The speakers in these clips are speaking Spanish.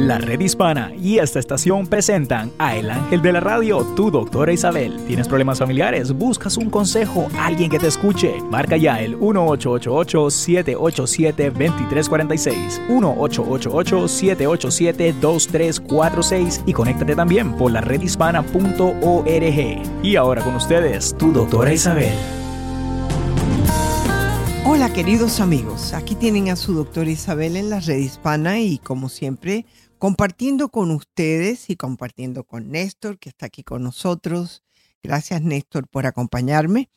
La Red Hispana y esta estación presentan a El Ángel de la Radio, tu doctora Isabel. ¿Tienes problemas familiares? ¿Buscas un consejo? ¿Alguien que te escuche? Marca ya el 1888-787-2346, 1888-787-2346 y conéctate también por la redhispana.org. Y ahora con ustedes, tu doctora Isabel. Hola queridos amigos, aquí tienen a su doctora Isabel en la red hispana y como siempre compartiendo con ustedes y compartiendo con Néstor que está aquí con nosotros. Gracias Néstor por acompañarme.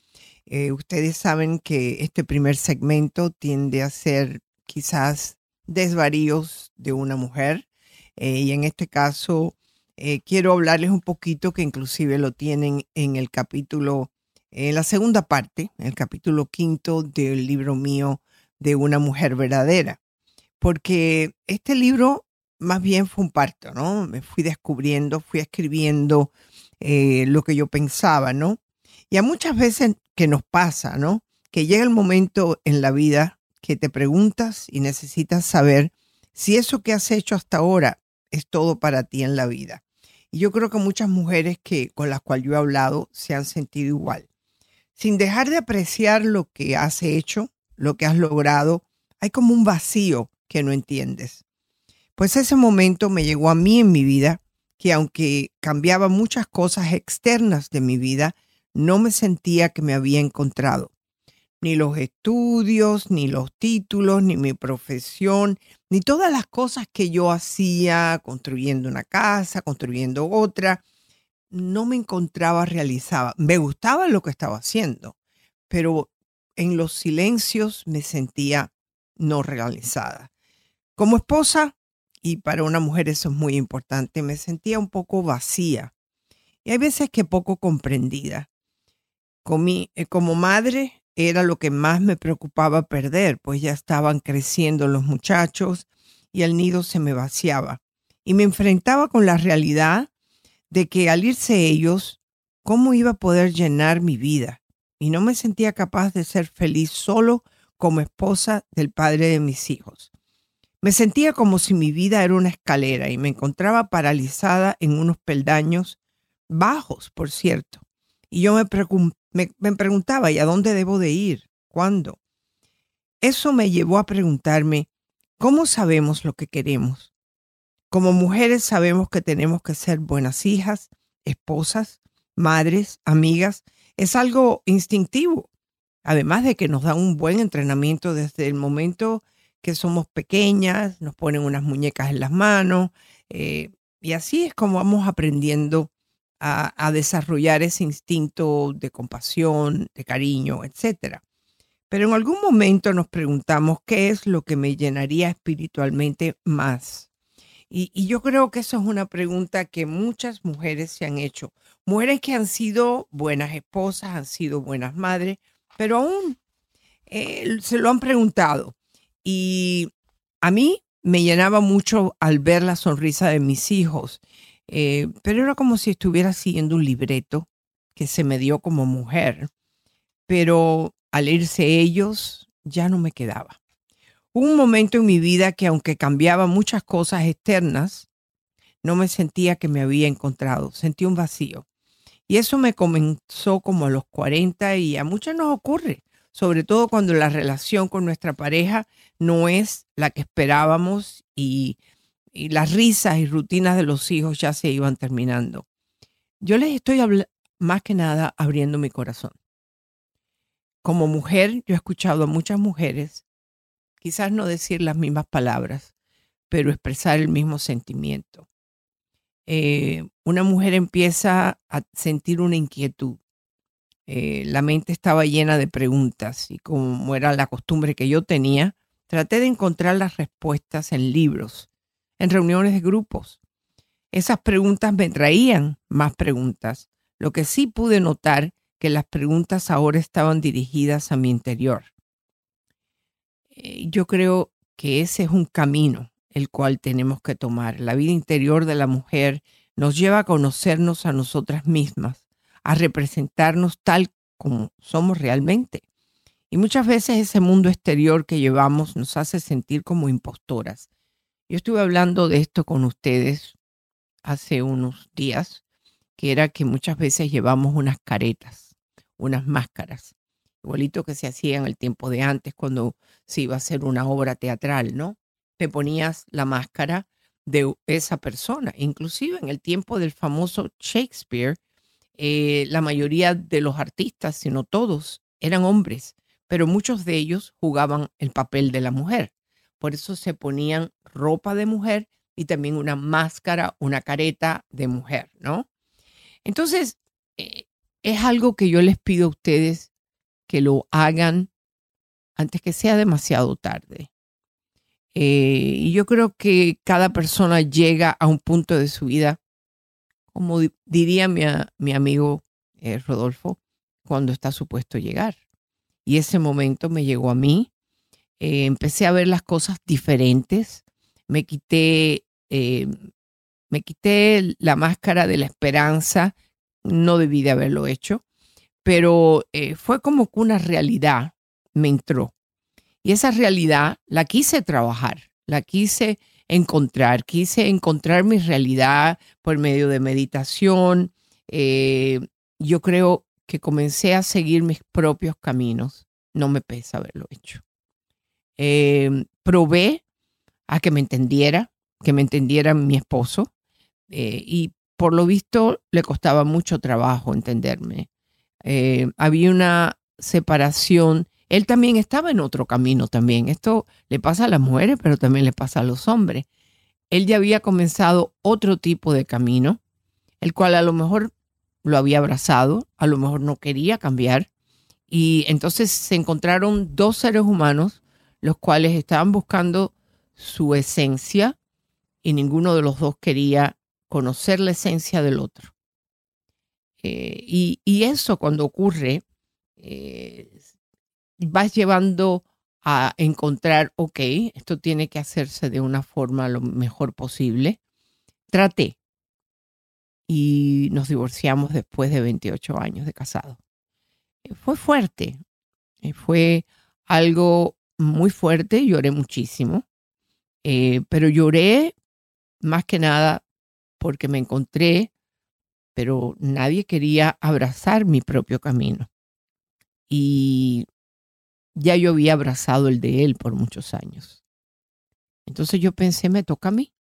Eh, ustedes saben que este primer segmento tiende a ser quizás desvaríos de una mujer eh, y en este caso eh, quiero hablarles un poquito que inclusive lo tienen en el capítulo en la segunda parte, el capítulo quinto del libro mío de una mujer verdadera, porque este libro más bien fue un parto, ¿no? Me fui descubriendo, fui escribiendo eh, lo que yo pensaba, ¿no? Y a muchas veces que nos pasa, ¿no? Que llega el momento en la vida que te preguntas y necesitas saber si eso que has hecho hasta ahora es todo para ti en la vida. Y yo creo que muchas mujeres que con las cuales yo he hablado se han sentido igual sin dejar de apreciar lo que has hecho, lo que has logrado, hay como un vacío que no entiendes. Pues ese momento me llegó a mí en mi vida, que aunque cambiaba muchas cosas externas de mi vida, no me sentía que me había encontrado. Ni los estudios, ni los títulos, ni mi profesión, ni todas las cosas que yo hacía, construyendo una casa, construyendo otra, no me encontraba realizada. Me gustaba lo que estaba haciendo, pero en los silencios me sentía no realizada. Como esposa, y para una mujer eso es muy importante, me sentía un poco vacía y hay veces que poco comprendida. Eh, como madre era lo que más me preocupaba perder, pues ya estaban creciendo los muchachos y el nido se me vaciaba. Y me enfrentaba con la realidad de que al irse ellos, ¿cómo iba a poder llenar mi vida? Y no me sentía capaz de ser feliz solo como esposa del padre de mis hijos. Me sentía como si mi vida era una escalera y me encontraba paralizada en unos peldaños bajos, por cierto. Y yo me, preguntaba, ¿y a dónde debo de ir? ¿Cuándo? Eso me llevó a preguntarme, ¿cómo sabemos lo que queremos? Como mujeres sabemos que tenemos que ser buenas hijas, esposas, madres, amigas. Es algo instintivo. Además de que nos dan un buen entrenamiento desde el momento que somos pequeñas, nos ponen unas muñecas en las manos. Eh, y así es como vamos aprendiendo a, desarrollar ese instinto de compasión, de cariño, etc. Pero en algún momento nos preguntamos qué es lo que me llenaría espiritualmente más. Y, yo creo que eso es una pregunta que muchas mujeres se han hecho. Mujeres que han sido buenas esposas, han sido buenas madres, pero aún eh, se lo han preguntado. Y a mí me llenaba mucho al ver la sonrisa de mis hijos, eh, pero era como si estuviera siguiendo un libreto que se me dio como mujer. Pero al irse ellos, ya no me quedaba un momento en mi vida que aunque cambiaba muchas cosas externas, no me sentía que me había encontrado, sentí un vacío. Y eso me comenzó como a los 40 y a muchas nos ocurre, sobre todo cuando la relación con nuestra pareja no es la que esperábamos y, las risas y rutinas de los hijos ya se iban terminando. Yo les estoy más que nada abriendo mi corazón. Como mujer, yo he escuchado a muchas mujeres quizás no decir las mismas palabras, pero expresar el mismo sentimiento. Eh, una mujer empieza a sentir una inquietud. Eh, la mente estaba llena de preguntas y como era la costumbre que yo tenía, traté de encontrar las respuestas en libros, en reuniones de grupos. Esas preguntas me traían más preguntas. Lo que sí pude notar que las preguntas ahora estaban dirigidas a mi interior. Eh, yo creo que ese es un camino el cual tenemos que tomar. La vida interior de la mujer nos lleva a conocernos a nosotras mismas, a representarnos tal como somos realmente. Y muchas veces ese mundo exterior que llevamos nos hace sentir como impostoras. Yo estuve hablando de esto con ustedes hace unos días, que era que muchas veces llevamos unas caretas, unas máscaras, igualito que se hacía en el tiempo de antes cuando se iba a hacer una obra teatral, ¿no? Te ponías la máscara de esa persona. Inclusive en el tiempo del famoso Shakespeare, eh, la mayoría de los artistas, si no todos, eran hombres, pero muchos de ellos jugaban el papel de la mujer. Por eso se ponían ropa de mujer y también una máscara, una careta de mujer, ¿no? Entonces, eh, es algo que yo les pido a ustedes que lo hagan antes que sea demasiado tarde. Eh, y yo creo que cada persona llega a un punto de su vida, como diría mi, amigo eh, Rodolfo, cuando está supuesto llegar. Y ese momento me llegó a mí. Eh, empecé a ver las cosas diferentes. Me quité, me quité la máscara de la esperanza. No debí de haberlo hecho, pero fue como que una realidad me entró. Y esa realidad la quise trabajar, la quise encontrar, quise encontrar mi realidad por medio de meditación. Eh, yo creo que comencé a seguir mis propios caminos. No me pesa haberlo hecho. Eh, probé a que me entendiera, que me entendiera mi esposo. Eh, y por lo visto le costaba mucho trabajo entenderme. había una separación él también estaba en otro camino también. Esto le pasa a las mujeres, pero también le pasa a los hombres. Él ya había comenzado otro tipo de camino, el cual a lo mejor lo había abrazado, a lo mejor no quería cambiar. Y entonces se encontraron dos seres humanos, los cuales estaban buscando su esencia y ninguno de los dos quería conocer la esencia del otro. Eh, y, eso cuando ocurre, eh, vas llevando a encontrar, ok, esto tiene que hacerse de una forma lo mejor posible. Traté y nos divorciamos después de 28 años de casado. Eh, fue fuerte, eh, fue algo muy fuerte, lloré muchísimo, eh, pero lloré más que nada porque me encontré, pero nadie quería abrazar mi propio camino. Y ya yo había abrazado el de él por muchos años. Entonces yo pensé, me toca a mí.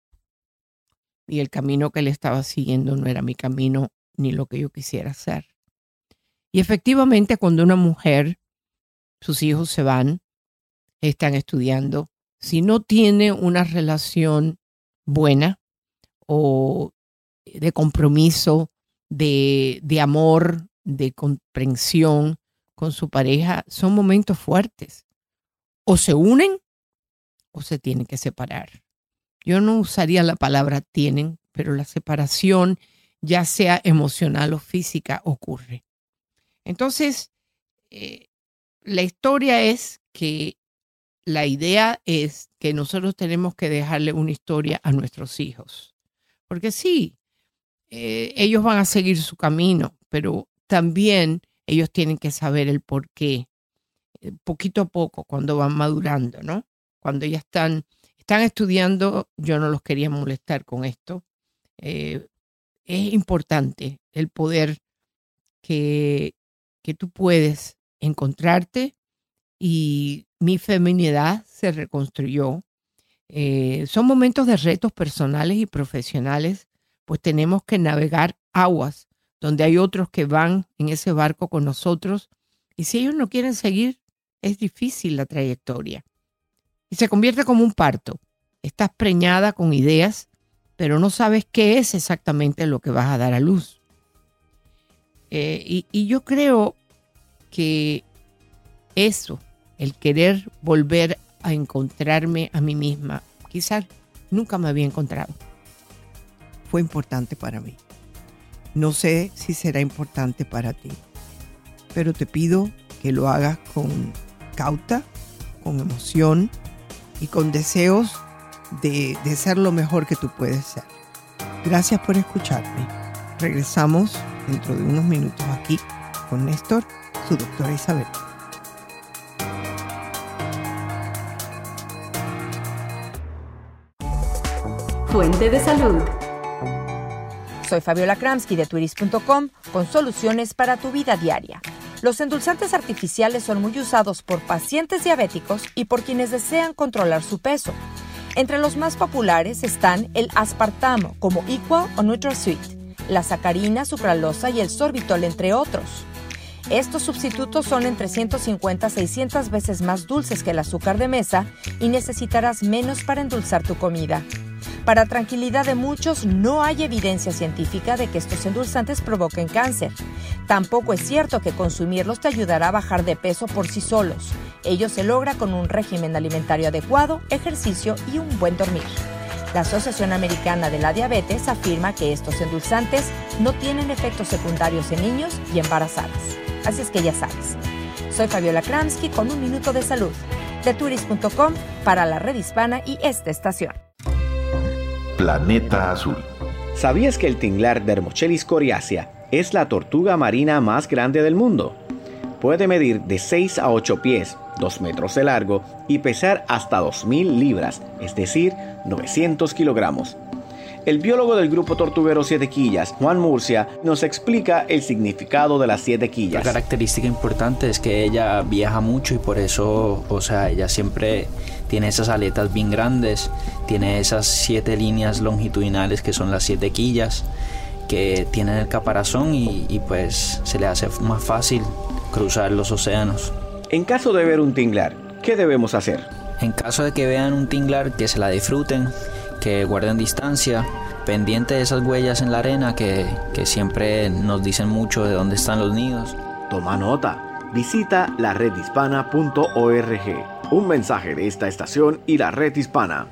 Y el camino que él estaba siguiendo no era mi camino ni lo que yo quisiera hacer. Y efectivamente cuando una mujer, sus hijos se van, están estudiando, si no tiene una relación buena o de compromiso, de, de amor, de comprensión, con su pareja son momentos fuertes. O se unen o se tienen que separar. Yo no usaría la palabra tienen, pero la separación, ya sea emocional o física, ocurre. Entonces, eh, la historia es que la idea es que nosotros tenemos que dejarle una historia a nuestros hijos. Porque sí, eh, ellos van a seguir su camino, pero también ellos tienen que saber el por qué, eh, poquito a poco, cuando van madurando, ¿no? Cuando ya están, están estudiando, yo no los quería molestar con esto. Eh, es importante el poder que, que tú puedes encontrarte y mi feminidad se reconstruyó. Eh, son momentos de retos personales y profesionales, pues tenemos que navegar aguas donde hay otros que van en ese barco con nosotros. Y si ellos no quieren seguir, es difícil la trayectoria. Y se convierte como un parto. Estás preñada con ideas, pero no sabes qué es exactamente lo que vas a dar a luz. Eh, y, y yo creo que eso, el querer volver a encontrarme a mí misma, quizás nunca me había encontrado, fue importante para mí. No sé si será importante para ti, pero te pido que lo hagas con cauta, con emoción y con deseos de, ser lo mejor que tú puedes ser. Gracias por escucharme. Regresamos dentro de unos minutos aquí con Néstor, su doctora Isabel. fuente de salud. Soy Fabiola Kramsky de turis.com con soluciones para tu vida diaria. Los endulzantes artificiales son muy usados por pacientes diabéticos y por quienes desean controlar su peso. Entre los más populares están el aspartamo como Equal o NutraSweet, la sacarina, sucralosa y el sorbitol entre otros. Estos sustitutos son entre 150 a 600 veces más dulces que el azúcar de mesa y necesitarás menos para endulzar tu comida. Para tranquilidad de muchos, no hay evidencia científica de que estos endulzantes provoquen cáncer. Tampoco es cierto que consumirlos te ayudará a bajar de peso por sí solos. Ello se logra con un régimen alimentario adecuado, ejercicio y un buen dormir. La Asociación Americana de la Diabetes afirma que estos endulzantes no tienen efectos secundarios en niños y embarazadas. Así es que ya sabes. Soy Fabiola Kramsky con un minuto de salud de turis.com para la red hispana y esta estación. Planeta Azul. ¿Sabías que el tinglar Dermochelis coriacea es la tortuga marina más grande del mundo? Puede medir de 6 a 8 pies, 2 metros de largo y pesar hasta 2.000 libras, es decir, 900 kilogramos. El biólogo del grupo tortuguero Siete Quillas, Juan Murcia, nos explica el significado de las siete quillas. La característica importante es que ella viaja mucho y por eso, o sea, ella siempre tiene esas aletas bien grandes, tiene esas siete líneas longitudinales que son las siete quillas que tienen el caparazón y, y pues se le hace más fácil cruzar los océanos. En caso de ver un tinglar, ¿qué debemos hacer? En caso de que vean un tinglar, que se la disfruten, que guarden distancia, pendiente de esas huellas en la arena que, que siempre nos dicen mucho de dónde están los nidos. Toma nota. Visita la redhispana.org. Un mensaje de esta estación y la red hispana.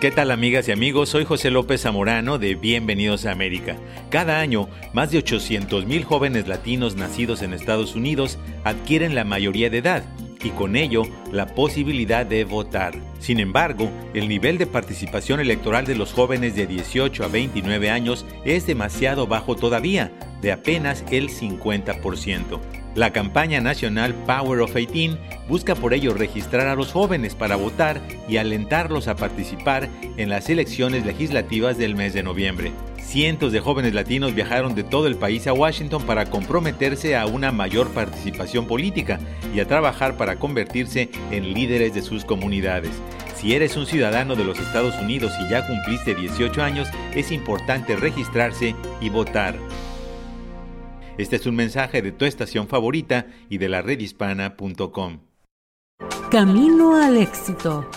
¿Qué tal amigas y amigos? Soy José López Zamorano de Bienvenidos a América. Cada año, más de 800.000 jóvenes latinos nacidos en Estados Unidos adquieren la mayoría de edad y con ello la posibilidad de votar. Sin embargo, el nivel de participación electoral de los jóvenes de 18 a 29 años es demasiado bajo todavía, de apenas el 50%. La campaña nacional Power of 18 busca por ello registrar a los jóvenes para votar y alentarlos a participar en las elecciones legislativas del mes de noviembre. Cientos de jóvenes latinos viajaron de todo el país a Washington para comprometerse a una mayor participación política y a trabajar para convertirse en líderes de sus comunidades. Si eres un ciudadano de los Estados Unidos y ya cumpliste 18 años, es importante registrarse y votar. Este es un mensaje de tu estación favorita y de la redhispana.com. Camino al éxito.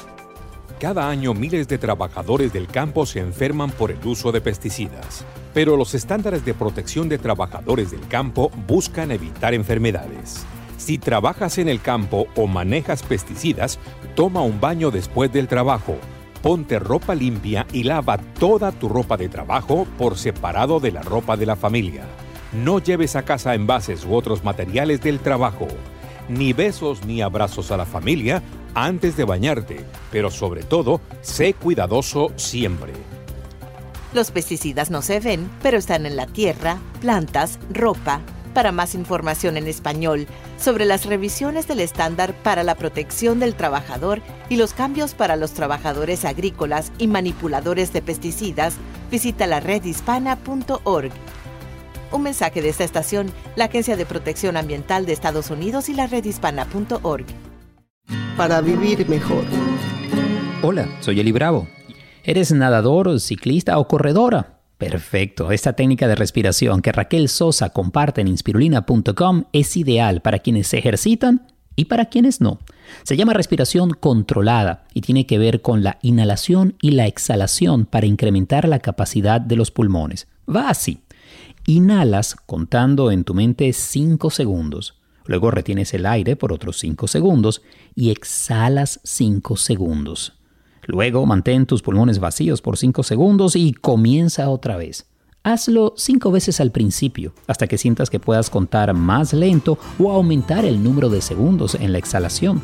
Cada año miles de trabajadores del campo se enferman por el uso de pesticidas, pero los estándares de protección de trabajadores del campo buscan evitar enfermedades. Si trabajas en el campo o manejas pesticidas, toma un baño después del trabajo. Ponte ropa limpia y lava toda tu ropa de trabajo por separado de la ropa de la familia. No lleves a casa envases u otros materiales del trabajo. Ni besos ni abrazos a la familia antes de bañarte, pero sobre todo, sé cuidadoso siempre. Los pesticidas no se ven, pero están en la tierra, plantas, ropa. Para más información en español sobre las revisiones del estándar para la protección del trabajador y los cambios para los trabajadores agrícolas y manipuladores de pesticidas, visita la redhispana.org. Un mensaje de esta estación, la Agencia de Protección Ambiental de Estados Unidos y la redhispana.org. Para vivir mejor. Hola, soy Eli Bravo. ¿Eres nadador, ciclista o corredora? Perfecto, esta técnica de respiración que Raquel Sosa comparte en inspirulina.com es ideal para quienes se ejercitan y para quienes no. Se llama respiración controlada y tiene que ver con la inhalación y la exhalación para incrementar la capacidad de los pulmones. Va así. Inhalas contando en tu mente 5 segundos. Luego retienes el aire por otros 5 segundos y exhalas 5 segundos. Luego mantén tus pulmones vacíos por 5 segundos y comienza otra vez. Hazlo 5 veces al principio, hasta que sientas que puedas contar más lento o aumentar el número de segundos en la exhalación.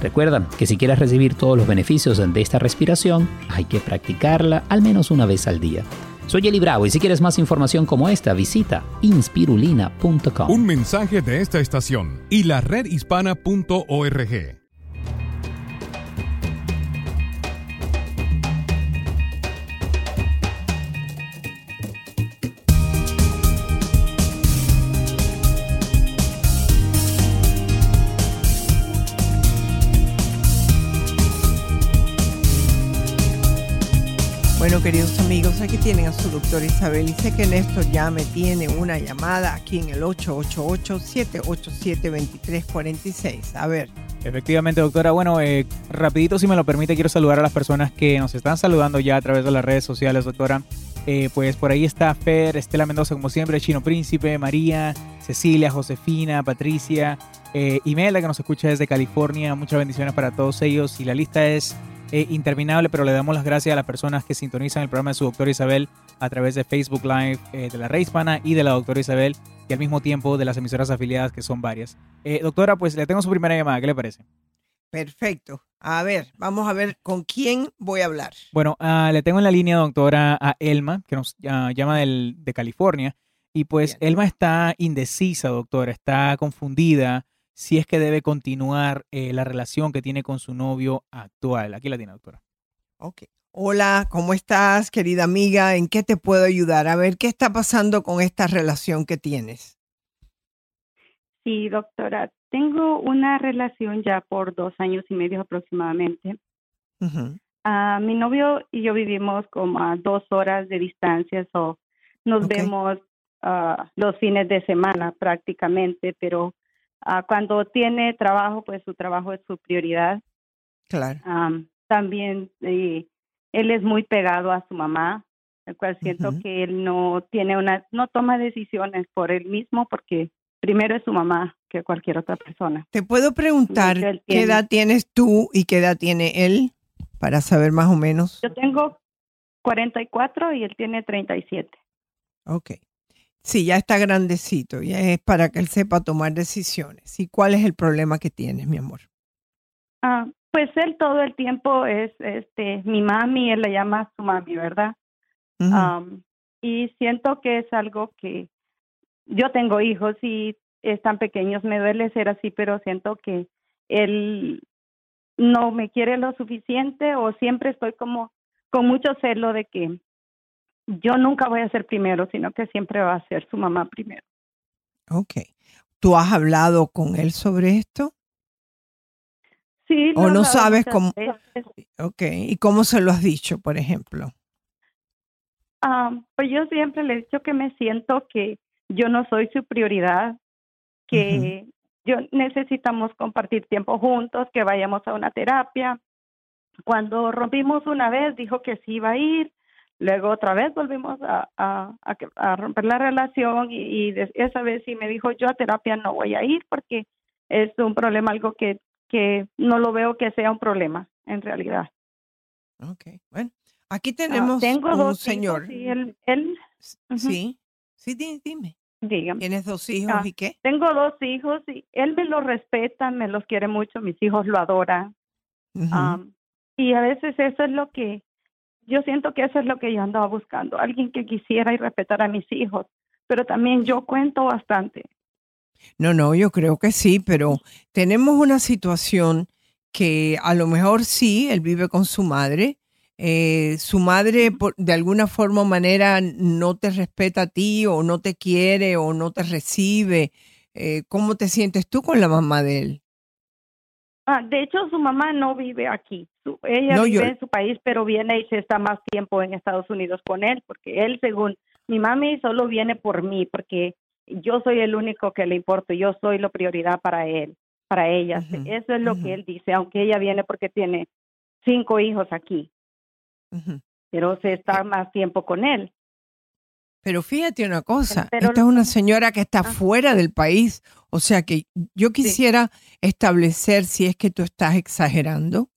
Recuerda que si quieres recibir todos los beneficios de esta respiración, hay que practicarla al menos una vez al día. Soy Eli Bravo y si quieres más información como esta, visita inspirulina.com. Un mensaje de esta estación y la redhispana.org. queridos amigos, aquí tienen a su doctora Isabel y sé que Néstor ya me tiene una llamada aquí en el 888-787-2346. A ver. Efectivamente, doctora. Bueno, eh, rapidito, si me lo permite, quiero saludar a las personas que nos están saludando ya a través de las redes sociales, doctora. Eh, pues por ahí está Fer, Estela Mendoza, como siempre, Chino Príncipe, María, Cecilia, Josefina, Patricia, eh, Imelda, que nos escucha desde California. Muchas bendiciones para todos ellos. Y la lista es eh, interminable, pero le damos las gracias a las personas que sintonizan el programa de su doctora Isabel a través de Facebook Live eh, de la Red Hispana y de la doctora Isabel y al mismo tiempo de las emisoras afiliadas que son varias. Eh, doctora, pues le tengo su primera llamada, ¿qué le parece? Perfecto. A ver, vamos a ver con quién voy a hablar. Bueno, uh, le tengo en la línea, doctora, a Elma, que nos uh, llama del, de California. Y pues Bien. Elma está indecisa, doctora, está confundida si es que debe continuar eh, la relación que tiene con su novio actual. Aquí la tiene, doctora. Ok. Hola, ¿cómo estás, querida amiga? ¿En qué te puedo ayudar? A ver, ¿qué está pasando con esta relación que tienes? Sí, doctora. Tengo una relación ya por dos años y medio aproximadamente. Uh -huh. uh, mi novio y yo vivimos como a dos horas de distancia, o nos okay. vemos uh, los fines de semana prácticamente, pero Uh, cuando tiene trabajo, pues su trabajo es su prioridad. Claro. Um, también eh, él es muy pegado a su mamá, el cual siento uh -huh. que él no tiene una, no toma decisiones por él mismo porque primero es su mamá que cualquier otra persona. Te puedo preguntar qué edad tienes tú y qué edad tiene él para saber más o menos. Yo tengo 44 y él tiene 37. Ok. Sí, ya está grandecito, ya es para que él sepa tomar decisiones. ¿Y cuál es el problema que tienes, mi amor? Ah, pues él todo el tiempo es este mi mami, él la llama su mami, ¿verdad? Uh -huh. um, y siento que es algo que yo tengo hijos y están pequeños, me duele ser así, pero siento que él no me quiere lo suficiente o siempre estoy como con mucho celo de que yo nunca voy a ser primero, sino que siempre va a ser su mamá primero. Ok. ¿Tú has hablado con él sobre esto? Sí. ¿O no sabes cómo? Veces. Ok. ¿Y cómo se lo has dicho, por ejemplo? Um, pues yo siempre le he dicho que me siento que yo no soy su prioridad, que uh -huh. yo necesitamos compartir tiempo juntos, que vayamos a una terapia. Cuando rompimos una vez, dijo que sí iba a ir, Luego otra vez volvimos a, a, a, a romper la relación y, y esa vez sí me dijo yo a terapia no voy a ir porque es un problema, algo que, que no lo veo que sea un problema en realidad. Ok, bueno, aquí tenemos tengo un dos señor. Hijos y él, él uh -huh. Sí, sí, dime. dime. Dígame. ¿Tienes dos hijos ah, y qué? Tengo dos hijos y él me los respeta, me los quiere mucho, mis hijos lo adoran. Uh -huh. um, y a veces eso es lo que yo siento que eso es lo que yo andaba buscando, alguien que quisiera y respetara a mis hijos, pero también yo cuento bastante. No, no, yo creo que sí, pero tenemos una situación que a lo mejor sí, él vive con su madre, eh, su madre por, de alguna forma o manera no te respeta a ti o no te quiere o no te recibe. Eh, ¿Cómo te sientes tú con la mamá de él? Ah, de hecho, su mamá no vive aquí. Su, ella no, vive yo... en su país, pero viene y se está más tiempo en Estados Unidos con él, porque él, según mi mami, solo viene por mí, porque yo soy el único que le importo, yo soy la prioridad para él, para ella. Uh -huh. Eso es lo uh -huh. que él dice, aunque ella viene porque tiene cinco hijos aquí, uh -huh. pero se está más tiempo con él. Pero fíjate una cosa, pero, esta es una señora que está ah. fuera del país, o sea que yo quisiera sí. establecer si es que tú estás exagerando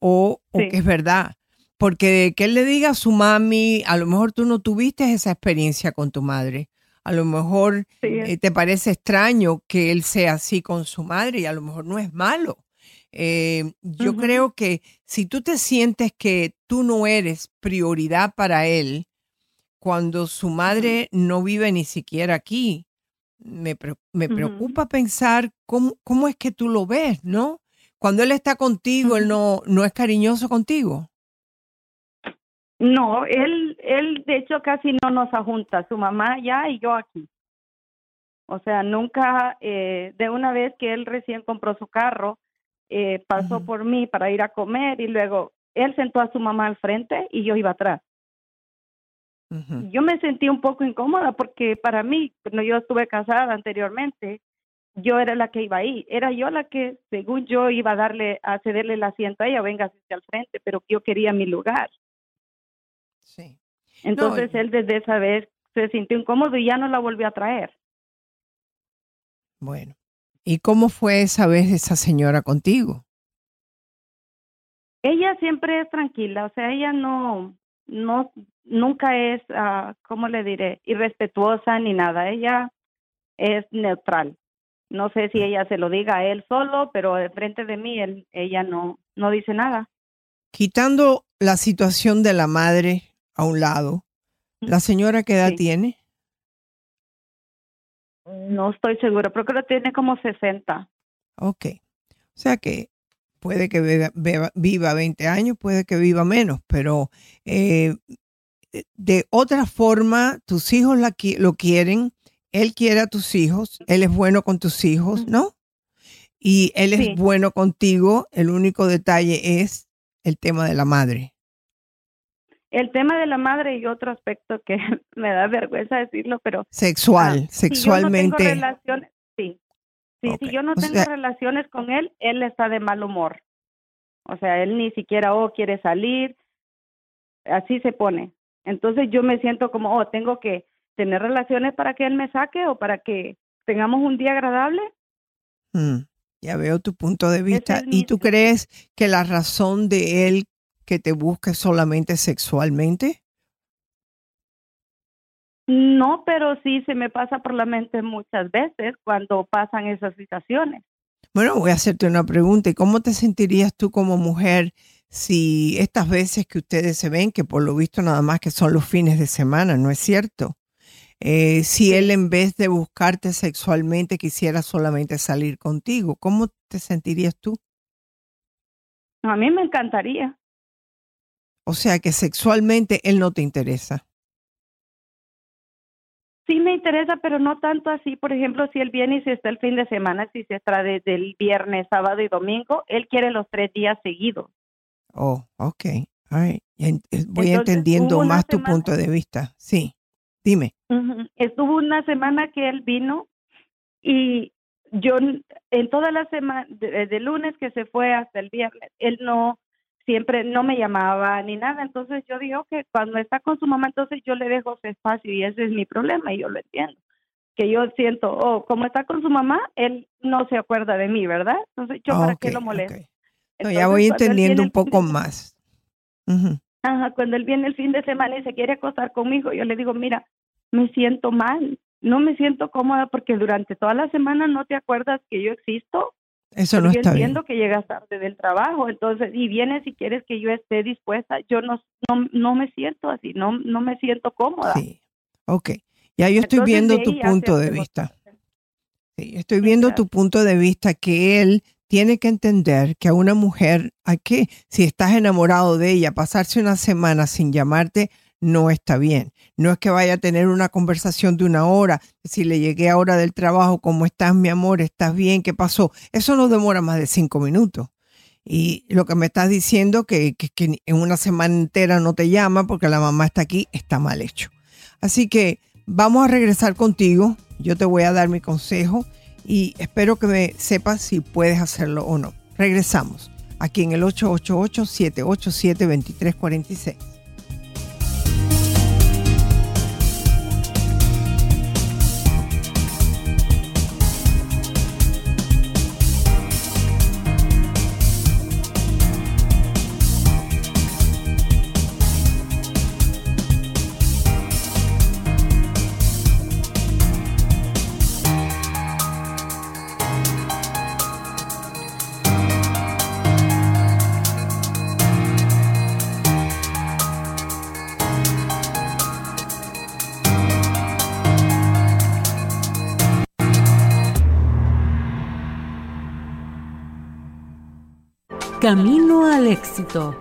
o, sí. o, que es verdad. Porque que él le diga a su mami, a lo mejor tú no tuviste esa experiencia con tu madre. A lo mejor sí. eh, te parece extraño que él sea así con su madre y a lo mejor no es malo. Eh, yo uh -huh. creo que si tú te sientes que tú no eres prioridad para él, cuando su madre no vive ni siquiera aquí. Me, me preocupa uh -huh. pensar cómo, cómo, es que tú lo ves, ¿no? Cuando él está contigo, uh -huh. él no, no es cariñoso contigo. No, él, él de hecho casi no nos junta, su mamá allá y yo aquí. O sea, nunca, eh, de una vez que él recién compró su carro, eh, pasó uh -huh. por mí para ir a comer y luego él sentó a su mamá al frente y yo iba atrás Yo me sentí un poco incómoda porque para mí, cuando yo estuve casada anteriormente, yo era la que iba ahí. Era yo la que, según yo, iba a darle, a cederle el asiento a ella, venga hacia al frente, pero yo quería mi lugar. Sí. Entonces él desde esa vez se sintió incómodo y ya no la volvió a traer. Bueno. ¿Y cómo fue esa vez esa señora contigo? Ella siempre es tranquila, o sea, ella no, no, nunca es, uh, ¿cómo le diré? Irrespetuosa ni nada. Ella es neutral. No sé si ella se lo diga a él solo, pero de frente de mí él, ella no, no dice nada. Quitando la situación de la madre a un lado, ¿la señora qué edad tiene? No estoy segura, pero creo que tiene como 60. Ok. O sea que puede que viva, viva 20 años, puede que viva menos, pero eh, de otra forma, tus hijos la, lo quieren, él quiere a tus hijos, él es bueno con tus hijos, ¿no? Y él es bueno contigo, el único detalle es el tema de la madre. El tema de la madre y otro aspecto que me da vergüenza decirlo, pero... Sexual, ah, sexualmente. Si relaciones, sí. Si yo no tengo relaciones con él, él está de mal humor. O sea, él ni siquiera, oh, quiere salir. Así se pone. Entonces yo me siento como, oh, tengo que tener relaciones para que él me saque o para que tengamos un día agradable. Mm, ya veo tu punto de vista. ¿Y tú crees que la razón de él que te busque solamente sexualmente? No, pero sí se me pasa por la mente muchas veces cuando pasan esas situaciones. Bueno, voy a hacerte una pregunta. ¿Y cómo te sentirías tú como mujer si estas veces que ustedes se ven, que por lo visto nada más que son los fines de semana, ¿no es cierto? Eh, si él en vez de buscarte sexualmente quisiera solamente salir contigo, ¿cómo te sentirías tú? A mí me encantaría. O sea que sexualmente él no te interesa. Sí me interesa, pero no tanto así. Por ejemplo, si él viene y si está el fin de semana, si se está desde el viernes, sábado y domingo, él quiere los tres días seguidos. Oh, ok. Eh, voy entendiendo más tu punto de vista. Sí, dime. Estuvo una semana que él vino y yo en toda la semana, desde el lunes que se fue hasta el viernes, él no, siempre no me llamaba ni nada. Entonces yo digo que cuando está con su mamá, entonces yo le dejo ese espacio y ese es mi problema y yo lo entiendo. Que yo siento, oh, como está con su mamá, él no se acuerda de mí, ¿verdad? Entonces yo para qué lo molesto ya voy entendiendo un poco más. Ajá, cuando él viene el fin de semana y se quiere acostar conmigo, yo le digo, mira, me siento mal, no me siento cómoda porque durante toda la semana no te acuerdas que yo existo. Eso no está yo entiendo que llegas tarde del trabajo, entonces, y vienes y quieres que yo esté dispuesta, yo no, no, no me siento así, no, no me siento cómoda. Sí, ok. Ya yo estoy viendo tu punto de vista. Sí, estoy viendo tu punto de vista que él tiene que entender que a una mujer, ¿a qué? Si estás enamorado de ella, pasarse una semana sin llamarte no está bien. No es que vaya a tener una conversación de una hora. Si le llegué a hora del trabajo, ¿cómo estás, mi amor? ¿Estás bien? ¿Qué pasó? Eso no demora más de cinco minutos. Y lo que me estás diciendo que, que, que en una semana entera no te llama porque la mamá está aquí, está mal hecho. Así que vamos a regresar contigo. Yo te voy a dar mi consejo y espero que me sepas si puedes hacerlo o no. Regresamos aquí en el 888-787-2346. Camino al éxito.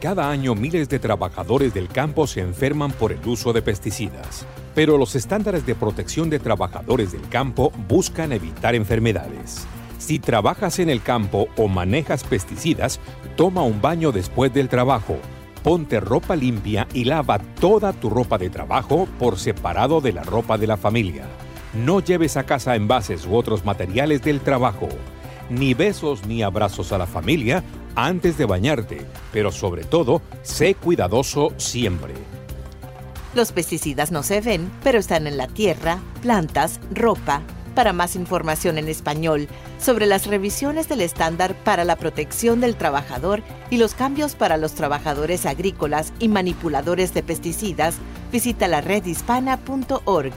Cada año miles de trabajadores del campo se enferman por el uso de pesticidas, pero los estándares de protección de trabajadores del campo buscan evitar enfermedades. Si trabajas en el campo o manejas pesticidas, toma un baño después del trabajo. Ponte ropa limpia y lava toda tu ropa de trabajo por separado de la ropa de la familia. No lleves a casa envases u otros materiales del trabajo. Ni besos ni abrazos a la familia antes de bañarte, pero sobre todo, sé cuidadoso siempre. Los pesticidas no se ven, pero están en la tierra, plantas, ropa. Para más información en español sobre las revisiones del estándar para la protección del trabajador y los cambios para los trabajadores agrícolas y manipuladores de pesticidas, visita la redhispana.org.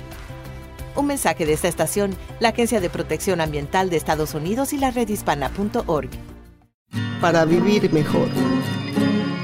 Un mensaje de esta estación, la Agencia de Protección Ambiental de Estados Unidos y la redhispana.org. Para vivir mejor.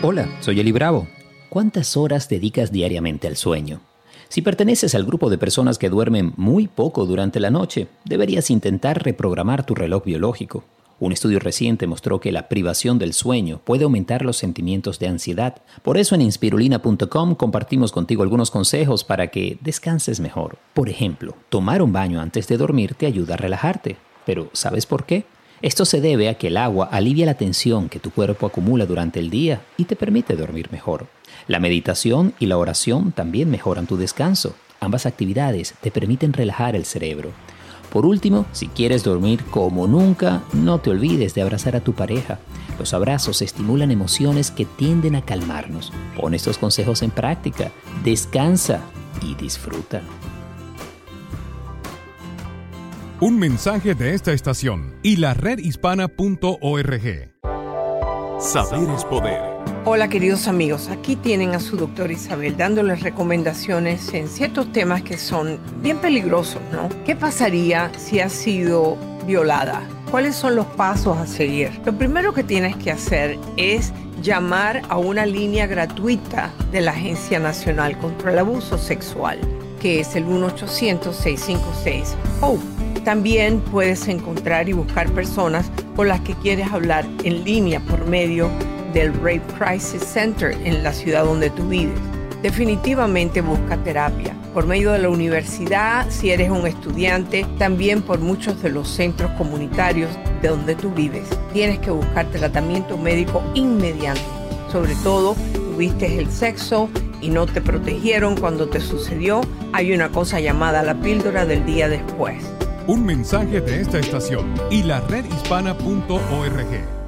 Hola, soy Eli Bravo. ¿Cuántas horas dedicas diariamente al sueño? Si perteneces al grupo de personas que duermen muy poco durante la noche, deberías intentar reprogramar tu reloj biológico. Un estudio reciente mostró que la privación del sueño puede aumentar los sentimientos de ansiedad. Por eso en inspirulina.com compartimos contigo algunos consejos para que descanses mejor. Por ejemplo, tomar un baño antes de dormir te ayuda a relajarte. Pero ¿sabes por qué? Esto se debe a que el agua alivia la tensión que tu cuerpo acumula durante el día y te permite dormir mejor. La meditación y la oración también mejoran tu descanso. Ambas actividades te permiten relajar el cerebro. Por último, si quieres dormir como nunca, no te olvides de abrazar a tu pareja. Los abrazos estimulan emociones que tienden a calmarnos. Pon estos consejos en práctica, descansa y disfruta. Un mensaje de esta estación y la redhispana.org. Saber es poder. Hola queridos amigos, aquí tienen a su doctor Isabel dándoles recomendaciones en ciertos temas que son bien peligrosos, ¿no? ¿Qué pasaría si has sido violada? ¿Cuáles son los pasos a seguir? Lo primero que tienes que hacer es llamar a una línea gratuita de la Agencia Nacional contra el Abuso Sexual, que es el 1-800-656-HOPE también puedes encontrar y buscar personas con las que quieres hablar en línea por medio del Rape Crisis Center en la ciudad donde tú vives. Definitivamente busca terapia por medio de la universidad, si eres un estudiante, también por muchos de los centros comunitarios de donde tú vives. Tienes que buscar tratamiento médico inmediato. Sobre todo, tuviste el sexo y no te protegieron cuando te sucedió, hay una cosa llamada la píldora del día después. Un mensaje de esta estación y la redhispana.org.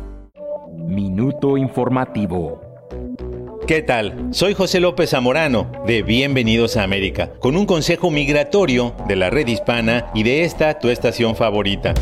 Minuto informativo. ¿Qué tal? Soy José López Zamorano de Bienvenidos a América, con un consejo migratorio de la red hispana y de esta tu estación favorita.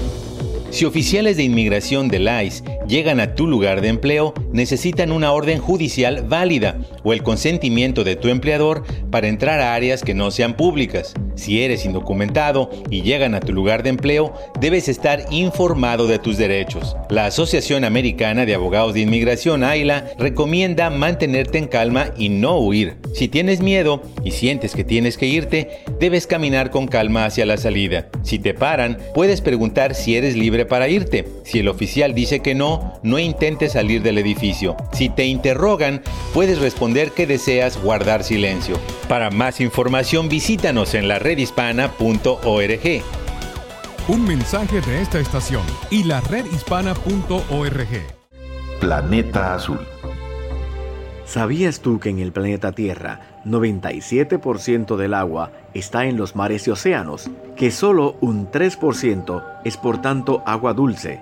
Si oficiales de inmigración del ICE llegan a tu lugar de empleo, necesitan una orden judicial válida o el consentimiento de tu empleador para entrar a áreas que no sean públicas. Si eres indocumentado y llegan a tu lugar de empleo, debes estar informado de tus derechos. La Asociación Americana de Abogados de Inmigración, AILA, recomienda mantenerte en calma y no huir. Si tienes miedo y sientes que tienes que irte, debes caminar con calma hacia la salida. Si te paran, puedes preguntar si eres libre para irte. Si el oficial dice que no, no intentes salir del edificio. Si te interrogan, puedes responder que deseas guardar silencio. Para más información visítanos en la redhispana.org. Un mensaje de esta estación y la redhispana.org. Planeta Azul. ¿Sabías tú que en el planeta Tierra 97% del agua está en los mares y océanos? Que solo un 3% es por tanto agua dulce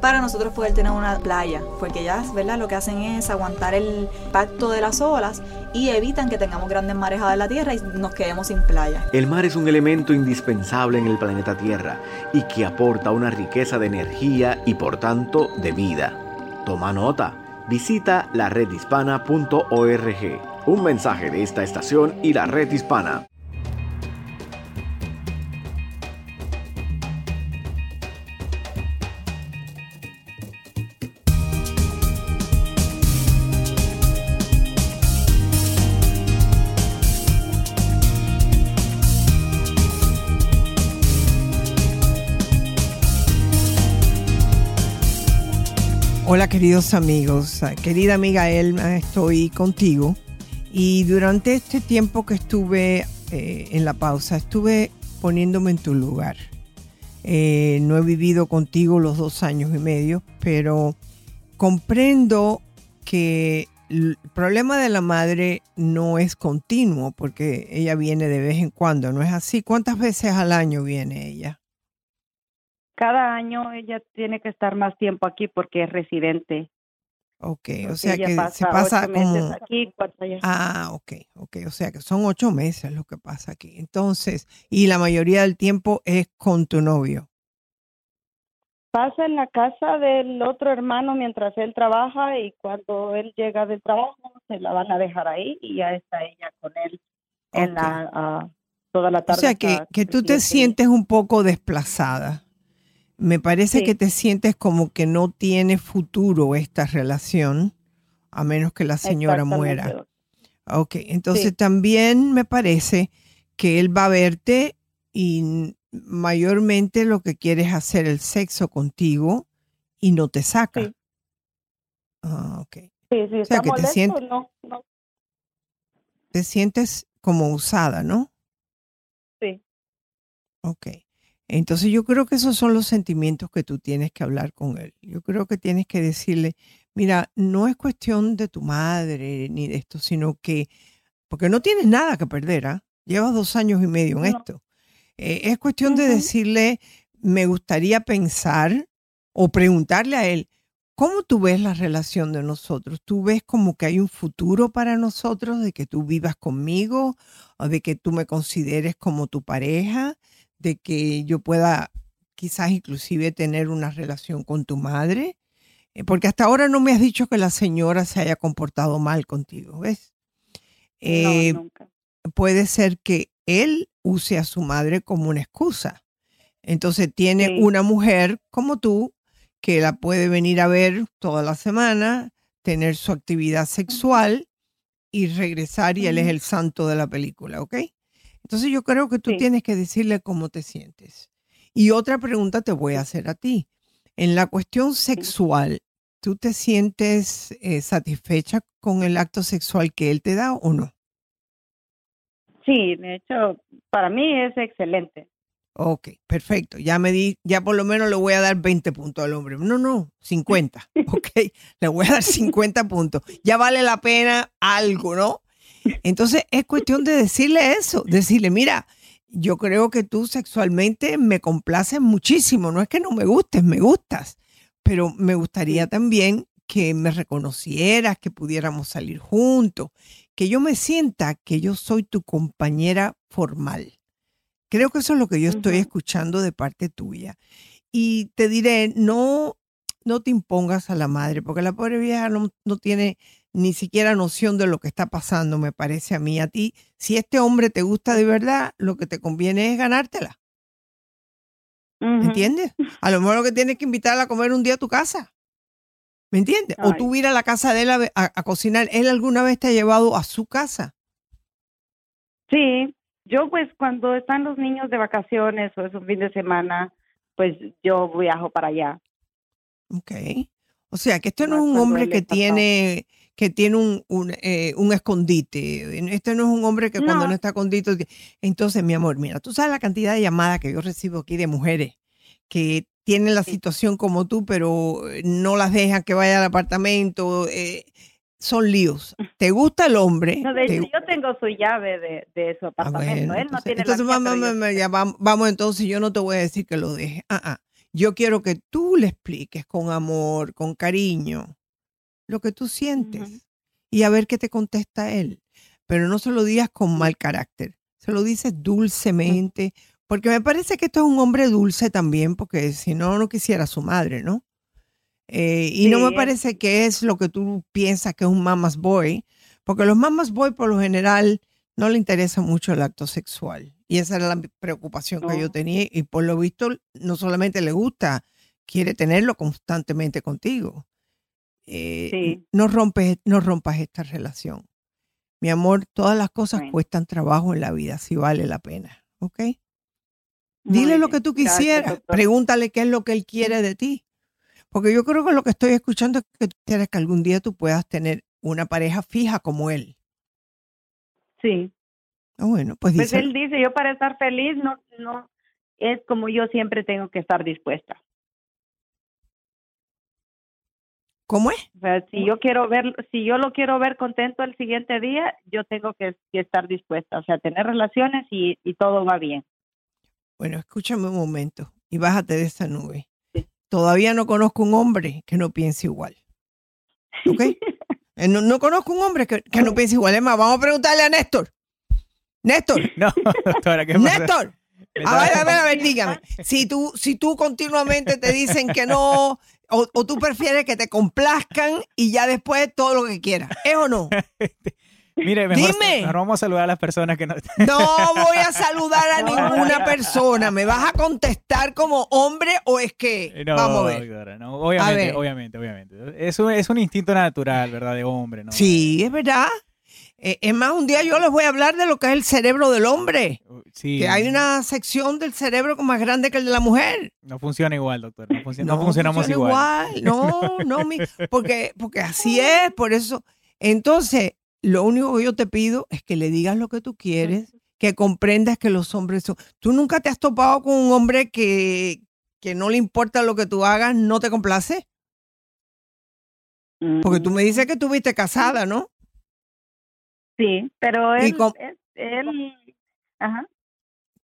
para nosotros poder tener una playa, porque ya, ¿verdad? Lo que hacen es aguantar el impacto de las olas y evitan que tengamos grandes marejadas en la Tierra y nos quedemos sin playa. El mar es un elemento indispensable en el planeta Tierra y que aporta una riqueza de energía y por tanto de vida. Toma nota. Visita la redhispana.org. Un mensaje de esta estación y la red hispana. Hola queridos amigos, querida amiga Elma, estoy contigo y durante este tiempo que estuve eh, en la pausa, estuve poniéndome en tu lugar. Eh, no he vivido contigo los dos años y medio, pero comprendo que el problema de la madre no es continuo porque ella viene de vez en cuando, ¿no es así? ¿Cuántas veces al año viene ella? Cada año ella tiene que estar más tiempo aquí porque es residente. Ok, o sea que se pasa como... Aquí, ah, ok, ok, o sea que son ocho meses lo que pasa aquí. Entonces, y la mayoría del tiempo es con tu novio. Pasa en la casa del otro hermano mientras él trabaja y cuando él llega del trabajo se la van a dejar ahí y ya está ella con él en la, ah, toda la tarde. O sea que, que tú te sientes un poco desplazada. Me parece que te sientes como que no tiene futuro esta relación, a menos que la señora muera. Ok, entonces también me parece que él va a verte y mayormente lo que quiere es hacer el sexo contigo y no te saca. Ah, ok. Sí, sí, o sea, que te sientes, no, no. te sientes como usada, ¿no? Sí. Ok. Entonces yo creo que esos son los sentimientos que tú tienes que hablar con él. Yo creo que tienes que decirle, mira, no es cuestión de tu madre ni de esto, sino que, porque no tienes nada que perder, ¿ah? Llevas dos años y medio en esto. Eh, es cuestión de decirle, me gustaría pensar o preguntarle a él, ¿cómo tú ves la relación de nosotros? ¿Tú ves como que hay un futuro para nosotros, de que tú vivas conmigo o de que tú me consideres como tu pareja? De que yo pueda quizás inclusive tener una relación con tu madre, eh, porque hasta ahora no me has dicho que la señora se haya comportado mal contigo, ¿ves? Eh, puede ser que él use a su madre como una excusa. Entonces tiene una mujer como tú que la puede venir a ver toda la semana, tener su actividad sexual y regresar y él es el santo de la película, ¿ok? Entonces yo creo que tú tienes que decirle cómo te sientes. Y otra pregunta te voy a hacer a ti. En la cuestión sexual, ¿tú te sientes eh, satisfecha con el acto sexual que él te da o no? Sí, de hecho, para mí es excelente. Ok, perfecto. Ya me di, ya por lo menos le voy a dar 20 puntos al hombre. No, no, 50. Ok, le voy a dar 50 puntos. Ya vale la pena algo, ¿no? Entonces es cuestión de decirle eso, decirle, mira, yo creo que tú sexualmente me complaces muchísimo, no es que no me gustes, me gustas, pero me gustaría también que me reconocieras, que pudiéramos salir juntos, que yo me sienta que yo soy tu compañera formal. Creo que eso es lo que yo estoy escuchando de parte tuya. Y te diré, no, no te impongas a la madre, porque la pobre vieja no, no tiene ni siquiera noción de lo que está pasando, me parece a mí. A ti, si este hombre te gusta de verdad, lo que te conviene es ganártela. ¿Me entiendes? A lo mejor lo que tienes que invitarla a comer un día a tu casa. ¿Me entiendes? O tú ir a la casa de él a, cocinar. ¿Él alguna vez te ha llevado a su casa? Sí, yo pues cuando están los niños de vacaciones o es un fin de semana, pues yo viajo para allá. Ok. O sea, que esto no, es un hombre que tiene que tiene un, un, eh, un, escondite. Este no es un hombre que cuando no está escondido. Entonces, mi amor, mira, tú sabes la cantidad de llamadas que yo recibo aquí de mujeres que tienen la situación como tú, pero eh, no las dejan que vaya al apartamento. Eh, son líos. ¿Te gusta el hombre? No, de yo tengo su llave de, de su ah, apartamento. Él no tiene entonces, vamos, vamos, entonces, yo no te voy a decir que lo deje. Ah, ah. Yo quiero que tú le expliques con amor, con cariño, lo que tú sientes y a ver qué te contesta él. Pero no se lo digas con mal carácter, se lo dices dulcemente, porque me parece que esto es un hombre dulce también, porque si no, no quisiera su madre, ¿no? Eh, y no me parece que es lo que tú piensas que es un mama's boy, porque los mamas boy por lo general no le interesa mucho el acto sexual. Y esa era la preocupación que yo tenía. Y por lo visto, no solamente le gusta, quiere tenerlo constantemente contigo. Eh, no, rompes, no rompas esta relación. Mi amor, todas las cosas cuestan trabajo en la vida, si vale la pena, ¿ok? Dile lo que tú quisieras, pregúntale qué es lo que él quiere de ti. Porque yo creo que lo que estoy escuchando es que tú quieres que algún día tú puedas tener una pareja fija como él. Sí. Ah, bueno, pues Pues dice. él dice, yo para estar feliz no, no, es como yo siempre tengo que estar dispuesta. ¿Cómo es? O sea, si yo quiero ver, si yo lo quiero ver contento el siguiente día, yo tengo que, que estar dispuesta, o sea, tener relaciones y, y todo va bien. Bueno, escúchame un momento y bájate de esa nube. Todavía no conozco un hombre que no piense igual. ¿Ok? Eh, no, no conozco un hombre que, que no piense igual. Es más, vamos a preguntarle a Néstor. Néstor. No, doctora, ¿qué pasa? Néstor. A ver, a ver, a ver, dígame. Si tú, si tú continuamente te dicen que no, o, o tú prefieres que te complazcan y ya después todo lo que quieras. ¿Es o no? Mire, mejor, Dime. mejor vamos a saludar a las personas que no. No voy a saludar a ninguna persona. ¿Me vas a contestar como hombre o es que? No, Vamos a ver. doctora, no, obviamente, ver. obviamente, obviamente. Es un, es un instinto natural, ¿verdad? De hombre, ¿no? Sí, es verdad. Eh, es más, un día yo les voy a hablar de lo que es el cerebro del hombre. Sí. Que hay una sección del cerebro más grande que el de la mujer. No funciona igual, doctor. No, func- no No funcionamos funciona igual. No, no, mi- porque, porque así es, por eso. Entonces, lo único que yo te pido es que le digas lo que tú quieres, que comprendas que los hombres son. Tú nunca te has topado con un hombre que, que no le importa lo que tú hagas, no te complace. Porque tú me dices que estuviste casada, ¿no? Sí, pero ¿Y él, con- él, ajá,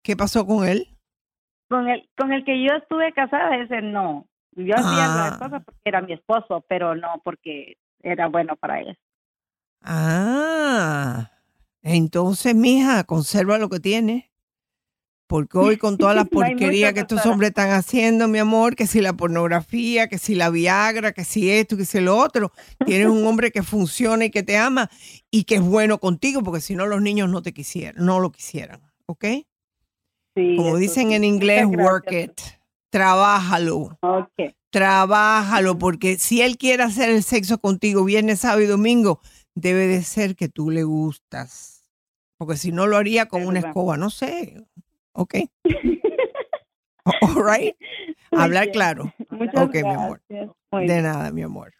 ¿Qué pasó con él? con el, con el que yo estuve casada, ese no. Yo hacía Ah. las cosas porque era mi esposo, pero no porque era bueno para él. Ah, entonces, mija, conserva lo que tienes. Porque hoy con todas las porquerías que estos hombres están haciendo, mi amor, que si la pornografía, que si la Viagra, que si esto, que si lo otro, tienes un hombre que funciona y que te ama y que es bueno contigo, porque si no los niños no te quisieran, no lo quisieran, ¿ok? Como dicen sí. en inglés, work it, trabájalo. Ok. Trabájalo, porque si él quiere hacer el sexo contigo viernes, sábado y domingo, debe de ser que tú le gustas. Porque si no lo haría con Es una verdad. escoba, no sé. Ok. All right. Hablar claro. Muchas ok, mi amor. gracias. Muy De bien. nada, mi amor.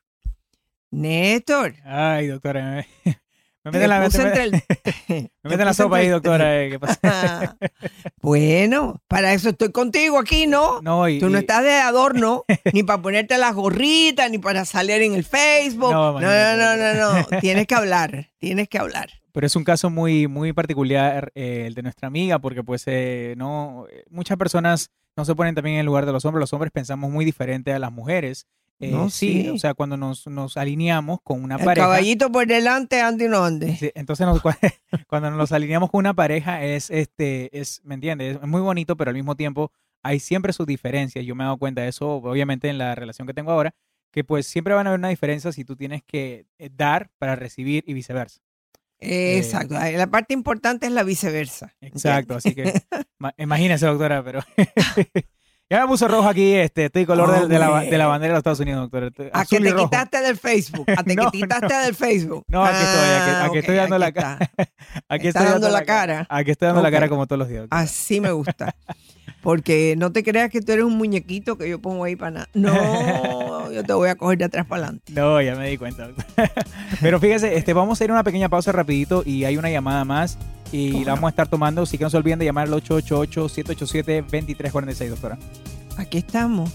Néstor. Ay, doctora. Me, me Te mete la, puse me- entre el- me te mete la puse sopa ahí, doctora. eh, ¿Qué pasa? Bueno, para eso estoy contigo aquí, ¿no? No, y- Tú no y- estás de adorno, ni para ponerte las gorritas, ni para salir en el Facebook. No, No, no, no, no, no. Tienes que hablar, tienes que hablar. Pero es un caso muy, muy particular eh, el de nuestra amiga, porque pues eh, no, muchas personas no se ponen también en el lugar de los hombres. Los hombres pensamos muy diferente a las mujeres. Eh, No, sí, sí. o sea, cuando nos, nos alineamos con una El pareja. caballito por delante, ande y no ande. Sí, entonces nos- cuando nos alineamos con una pareja es este es me entiendes es muy bonito pero al mismo tiempo hay siempre sus diferencias yo me he dado cuenta de eso obviamente en la relación que tengo ahora que pues siempre van a haber una diferencia si tú tienes que eh, dar para recibir y viceversa Exacto. La parte importante es la viceversa. exacto así que ma- imagínese doctora pero ya me puso rojo aquí este estoy color de, de la, de la bandera de los Estados Unidos doctora Estoy A que te quitaste del Facebook. A que No, te quitaste no. del Facebook. no aquí estoy aquí, Ah, aquí ok, estoy dando aquí la cara aquí estoy dando la cara. aquí estoy dando la cara como todos los días. Así me gusta. Porque no te creas que tú eres un muñequito que yo pongo ahí para nada. No, yo te voy a coger de atrás para adelante. No, ya me di cuenta. Pero fíjese, este, vamos a ir a una pequeña pausa rapidito y hay una llamada más y la vamos a estar tomando. Así que no se olviden de llamar al 888-787-2346, doctora. Aquí estamos.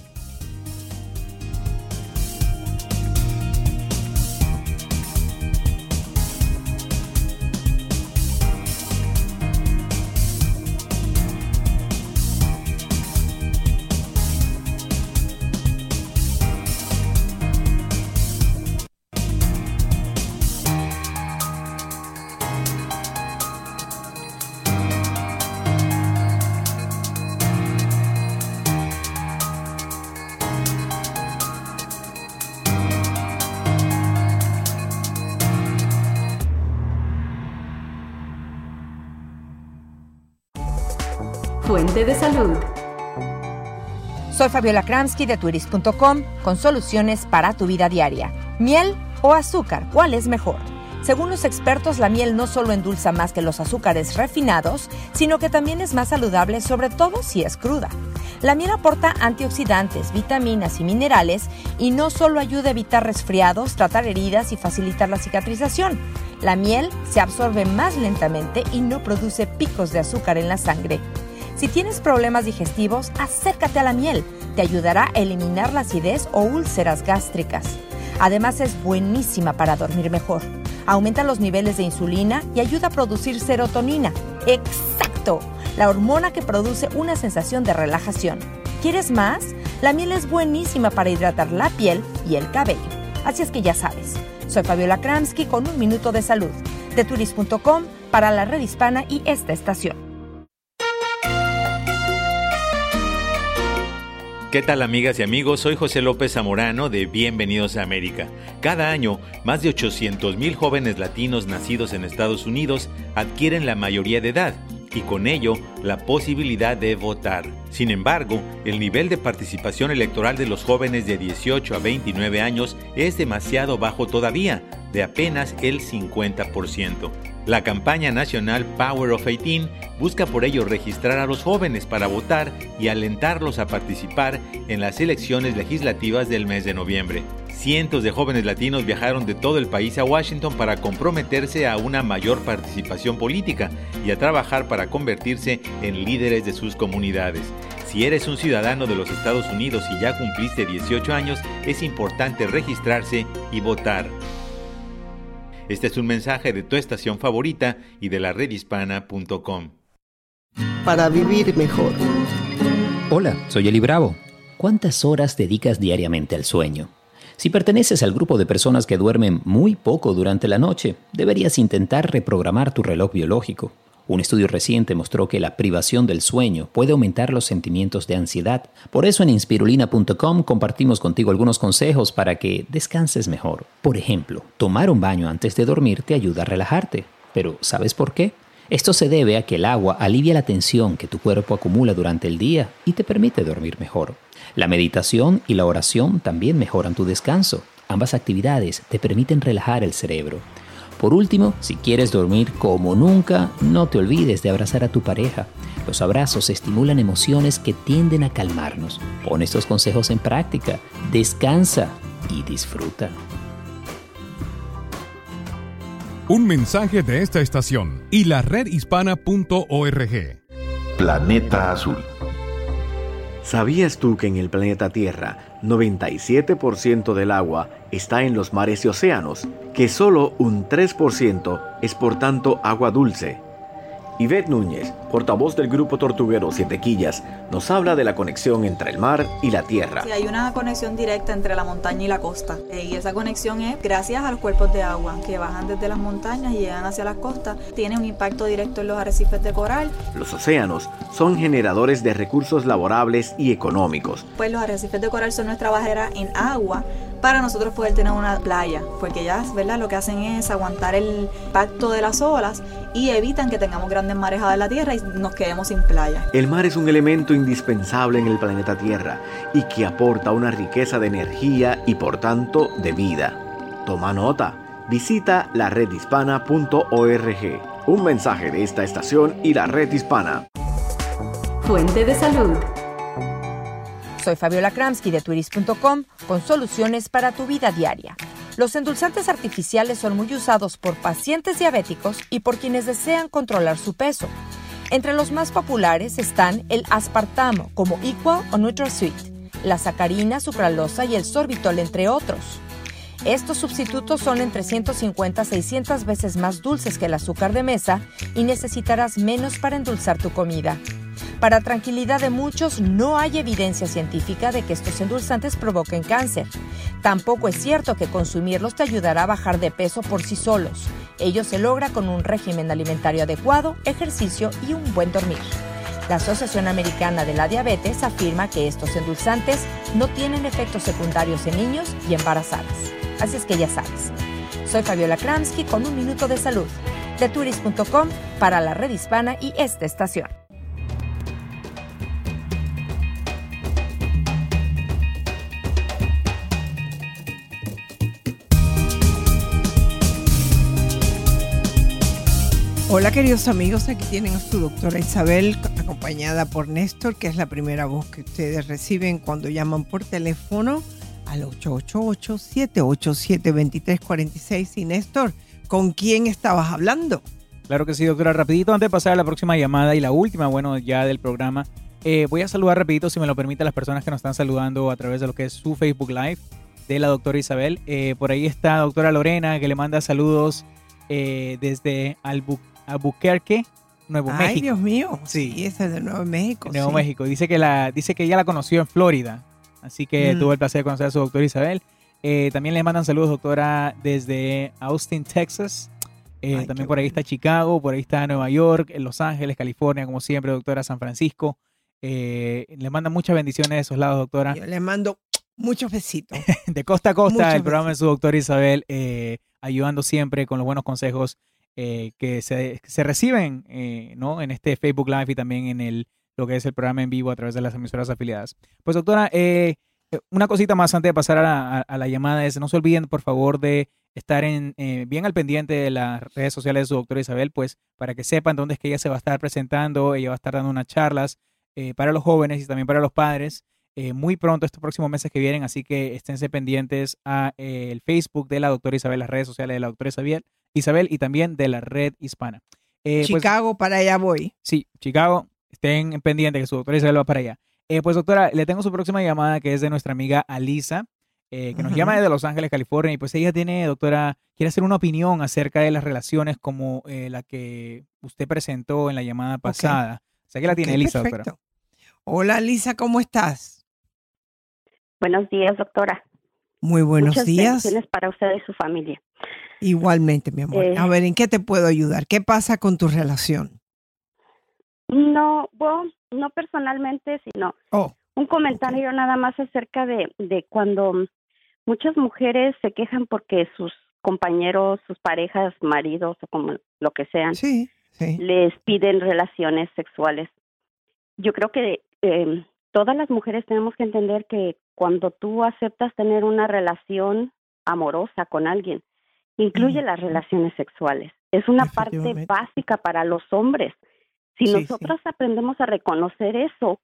De salud. Soy Fabiola Kramsky de turis.com con soluciones para tu vida diaria. Miel o azúcar, ¿cuál es mejor? Según los expertos, la miel no solo endulza más que los azúcares refinados, sino que también es más saludable, sobre todo si es cruda. La miel aporta antioxidantes, vitaminas y minerales y no solo ayuda a evitar resfriados, tratar heridas y facilitar la cicatrización. La miel se absorbe más lentamente y no produce picos de azúcar en la sangre. Si tienes problemas digestivos, acércate a la miel. Te ayudará a eliminar la acidez o úlceras gástricas. Además es buenísima para dormir mejor. Aumenta los niveles de insulina y ayuda a producir serotonina. ¡Exacto! La hormona que produce una sensación de relajación. ¿Quieres más? La miel es buenísima para hidratar la piel y el cabello. Así es que ya sabes. Soy Fabiola Kramsky con un minuto de salud. De turis.com para la red hispana y esta estación. ¿Qué tal amigas y amigos? Soy José López Zamorano de Bienvenidos a América. Cada año, más de 800.000 jóvenes latinos nacidos en Estados Unidos adquieren la mayoría de edad y con ello la posibilidad de votar. Sin embargo, el nivel de participación electoral de los jóvenes de 18 a 29 años es demasiado bajo todavía, de apenas el 50%. La campaña nacional Power of 18 busca por ello registrar a los jóvenes para votar y alentarlos a participar en las elecciones legislativas del mes de noviembre. Cientos de jóvenes latinos viajaron de todo el país a Washington para comprometerse a una mayor participación política y a trabajar para convertirse en líderes de sus comunidades. Si eres un ciudadano de los Estados Unidos y ya cumpliste 18 años, es importante registrarse y votar. Este es un mensaje de tu estación favorita y de la redhispana.com. Para vivir mejor. Hola, soy Eli Bravo. ¿Cuántas horas dedicas diariamente al sueño? Si perteneces al grupo de personas que duermen muy poco durante la noche, deberías intentar reprogramar tu reloj biológico. Un estudio reciente mostró que la privación del sueño puede aumentar los sentimientos de ansiedad. Por eso en inspirulina.com compartimos contigo algunos consejos para que descanses mejor. Por ejemplo, tomar un baño antes de dormir te ayuda a relajarte. Pero ¿sabes por qué? Esto se debe a que el agua alivia la tensión que tu cuerpo acumula durante el día y te permite dormir mejor. La meditación y la oración también mejoran tu descanso. Ambas actividades te permiten relajar el cerebro. Por último, si quieres dormir como nunca, no te olvides de abrazar a tu pareja. Los abrazos estimulan emociones que tienden a calmarnos. Pon estos consejos en práctica, descansa y disfruta. Un mensaje de esta estación y la redhispana.org. Planeta Azul. ¿Sabías tú que en el planeta Tierra 97% del agua está en los mares y océanos? Que solo un 3% es por tanto agua dulce. Yvette Núñez, portavoz del grupo tortuguero Siete Quillas, nos habla de la conexión entre el mar y la tierra. Sí, hay una conexión directa entre la montaña y la costa. Eh, y esa conexión es gracias a los cuerpos de agua que bajan desde las montañas y llegan hacia las costas. Tiene un impacto directo en los arrecifes de coral. Los océanos son generadores de recursos laborables y económicos. Pues los arrecifes de coral son nuestra barrera en agua para nosotros poder tener una playa, porque ellas, ¿verdad? Lo que hacen es aguantar el impacto de las olas y evitan que tengamos grandes marejadas en la tierra y nos quedemos sin playa. El mar es un elemento indispensable en el planeta Tierra y que aporta una riqueza de energía y por tanto de vida. Toma nota. Visita la redhispana.org. Un mensaje de esta estación y la red hispana. Fuente de salud. Soy Fabiola Kramsky de turis.com con soluciones para tu vida diaria. Los endulzantes artificiales son muy usados por pacientes diabéticos y por quienes desean controlar su peso. Entre los más populares están el aspartamo como Equal o NutraSweet, la sacarina, sucralosa y el sorbitol entre otros. Estos sustitutos son entre 150 a 600 veces más dulces que el azúcar de mesa y necesitarás menos para endulzar tu comida. Para tranquilidad de muchos, no hay evidencia científica de que estos endulzantes provoquen cáncer. Tampoco es cierto que consumirlos te ayudará a bajar de peso por sí solos. Ello se logra con un régimen alimentario adecuado, ejercicio y un buen dormir. La Asociación Americana de la Diabetes afirma que estos endulzantes no tienen efectos secundarios en niños y embarazadas. Así es que ya sabes. Soy Fabiola Kramsky con un minuto de salud. De turis.com para la red hispana y esta estación. Hola queridos amigos, aquí tienen a su doctora Isabel acompañada por Néstor, que es la primera voz que ustedes reciben cuando llaman por teléfono al 888-787-2346. Y Néstor, ¿con quién estabas hablando? Claro que sí, doctora. Rapidito, antes de pasar a la próxima llamada y la última, bueno, ya del programa, eh, voy a saludar rapidito, si me lo permite, a las personas que nos están saludando a través de lo que es su Facebook Live de la doctora Isabel. Eh, por ahí está doctora Lorena, que le manda saludos eh, desde Albuquerque, Nuevo Ay, México. Dios mío. Sí. Sí, ese es de Nuevo México. Nuevo sí. México. Dice que, la, dice que ella la conoció en Florida. Así que Mm. tuvo el placer de conocer a su doctora Isabel. Eh, también le mandan saludos, doctora, desde Austin, Texas. Eh, Ay, también por ahí está Chicago, por ahí está Nueva York, Los Ángeles, California, como siempre, doctora San Francisco. Eh, le mandan muchas bendiciones de esos lados, doctora. Yo le mando muchos besitos. De costa a costa, Muchos el programa de su doctora Isabel, eh, ayudando siempre con los buenos consejos eh, que, se, se reciben eh, ¿no? en este Facebook Live y también en el, lo que es el programa en vivo a través de las emisoras afiliadas. Pues doctora, eh, eh, una cosita más antes de pasar a la, a- la llamada es, no se olviden por favor de estar en, eh, bien al pendiente de las redes sociales de su doctora Isabel, pues para que sepan dónde es que ella se va a estar presentando, ella va a estar dando unas charlas eh, para los jóvenes y también para los padres muy pronto estos próximos meses que vienen, así que esténse pendientes a el Facebook de la doctora Isabel, las redes sociales de la doctora Isabel, Isabel y también de la red hispana. Eh, pues, Chicago, para allá voy. Sí, Chicago, estén pendientes que su doctora Isabel va para allá. Eh, pues doctora, le tengo su próxima llamada que es de nuestra amiga Alisa, eh, que nos llama desde Los Ángeles, California, y pues ella tiene, doctora, quiere hacer una opinión acerca de las relaciones como eh, la que usted presentó en la llamada pasada. Sé que la tiene Ok, Elisa, perfecto. doctora. Hola Lisa, ¿cómo estás? Buenos días, doctora. Muy buenos Muchas días. bendiciones para usted y su familia. Igualmente, mi amor. Eh. A ver, ¿en qué te puedo ayudar? ¿Qué pasa con tu relación? No, bueno, no personalmente, sino Oh, un comentario nada más acerca de, de cuando muchas mujeres se quejan porque sus compañeros, sus parejas, maridos o como lo que sean, sí, sí. les piden relaciones sexuales. Yo creo que eh, todas las mujeres tenemos que entender que cuando tú aceptas tener una relación amorosa con alguien, incluye las relaciones sexuales. Es una parte básica para los hombres. Si Sí, sí. nosotros aprendemos a reconocer eso,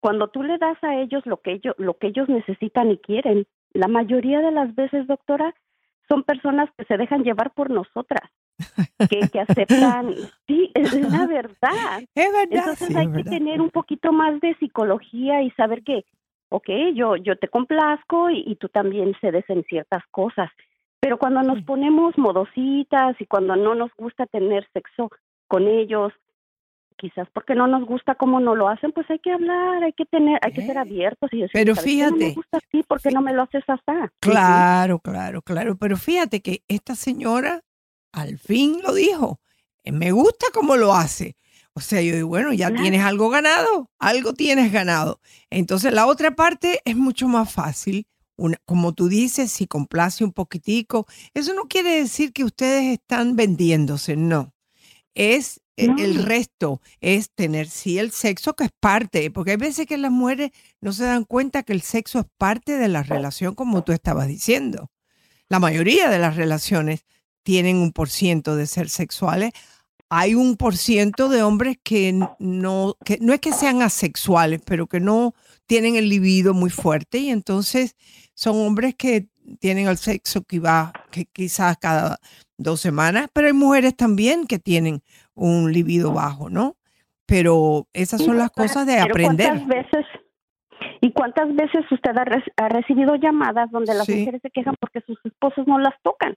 cuando tú le das a ellos lo que ellos lo que ellos necesitan y quieren, la mayoría de las veces, doctora, son personas que se dejan llevar por nosotras, que, que aceptan, sí, es la verdad. Es verdad. Entonces sí, hay es que tener un poquito más de psicología y saber que, ok, yo, yo te complazco y, y tú también cedes en ciertas cosas. Pero cuando nos ponemos modositas y cuando no nos gusta tener sexo con ellos, quizás porque no nos gusta cómo no lo hacen, pues hay que hablar, hay que tener, hay que ser abiertos y decir, Pero "¿Sabes qué? no me fíjate, gusta así, ¿por qué no me lo haces así? Claro, claro, claro. Pero fíjate que esta señora al fin lo dijo. Eh, Me gusta cómo lo hace. O sea, yo digo, bueno, ya Claro. tienes algo ganado, algo tienes ganado. Entonces la otra parte es mucho más fácil. Una- como tú dices, si complace un poquitico, eso no quiere decir que ustedes están vendiéndose, no. Es No. el resto, es tener sí el sexo que es parte, porque hay veces que las mujeres no se dan cuenta que el sexo es parte de la relación, como tú estabas diciendo. La mayoría de las relaciones tienen un por ciento de ser sexuales. Hay un por ciento de hombres que no, que no es que sean asexuales, pero que no tienen el libido muy fuerte y entonces son hombres que tienen el sexo que va que quizás cada dos semanas, pero hay mujeres también que tienen un libido bajo, ¿no? Pero esas son las cosas de aprender. ¿Cuántas veces y cuántas veces usted ha, re- ha recibido llamadas donde las Sí. mujeres se quejan porque sus esposos no las tocan?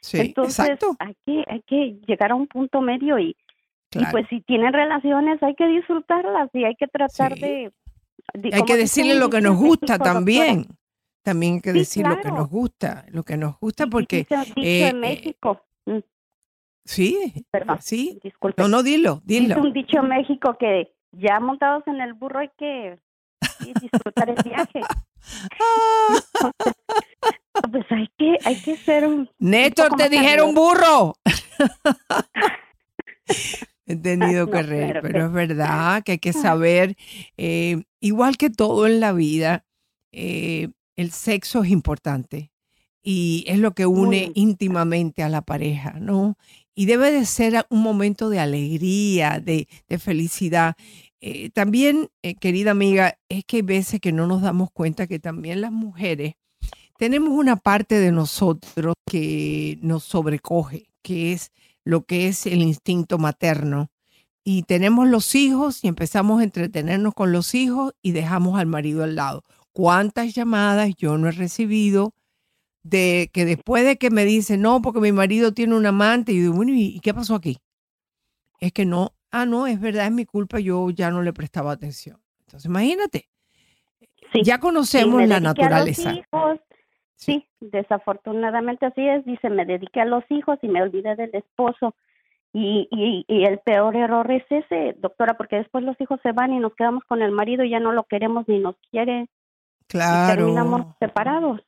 Sí, Entonces exacto. hay que hay que llegar a un punto medio y, y pues si tienen relaciones hay que disfrutarlas y hay que tratar Sí. de, hay que decirle un lo que nos gusta doctora, también. También hay que Sí, decir lo que nos gusta, lo que nos gusta porque un dicho eh, en eh, México. mm, sí, Perdón, sí. disculpe. No, no, dilo, dilo. un dicho en México que ya montados en el burro hay que disfrutar el viaje. pues hay que hay que ser un Néstor, poco te dijeron burro. He tenido que reír, pero- pero es verdad que hay que saber, eh, igual que todo en la vida, eh, el sexo es importante y es lo que une íntimamente a la pareja, ¿no? y debe de ser un momento de alegría, de, de felicidad. Eh, también, eh, querida amiga, es que hay veces que no nos damos cuenta que también las mujeres tenemos una parte de nosotros que nos sobrecoge, que es lo que es el instinto materno. Y tenemos los hijos y empezamos a entretenernos con los hijos y dejamos al marido al lado. ¿Cuántas llamadas yo no he recibido de que después de que me dicen, no, porque mi marido tiene un amante, y yo digo, bueno, ¿y qué pasó aquí? Es que no, ah, no, es verdad, es mi culpa, yo ya no le prestaba atención. Entonces, imagínate, ya conocemos la naturaleza. Sí, desafortunadamente así es. Dice, me dediqué a los hijos y me olvidé del esposo. Y, y, y, el peor error es ese, doctora, porque después los hijos se van y nos quedamos con el marido y ya no lo queremos ni nos quiere. Claro. Y terminamos separados.